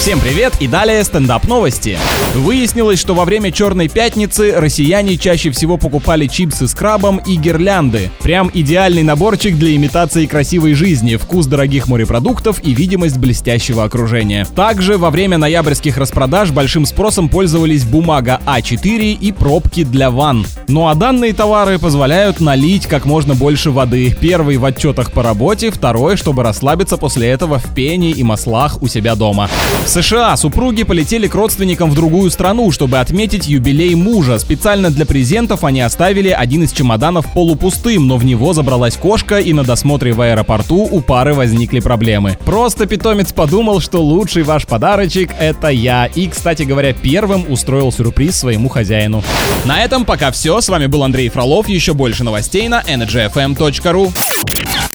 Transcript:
Всем привет и далее стендап новости. Выяснилось, что во время Черной пятницы россияне чаще всего покупали чипсы с крабом и гирлянды. Прям идеальный наборчик для имитации красивой жизни, вкус дорогих морепродуктов и видимость блестящего окружения. Также во время ноябрьских распродаж большим спросом пользовались бумага А4 и пробки для ванн. Ну а данные товары позволяют налить как можно больше воды. Первый в отчетах по работе, второй, чтобы расслабиться после этого в пене и маслах у себя дома. В США супруги полетели к родственникам в другую страну, чтобы отметить юбилей мужа. Специально для презентов они оставили один из чемоданов полупустым, но в него забралась кошка, и на досмотре в аэропорту у пары возникли проблемы. Просто питомец подумал, что лучший ваш подарочек — это я. И, кстати говоря, первым устроил сюрприз своему хозяину. На этом пока все. С вами был Андрей Фролов. Еще больше новостей на energyfm.ru.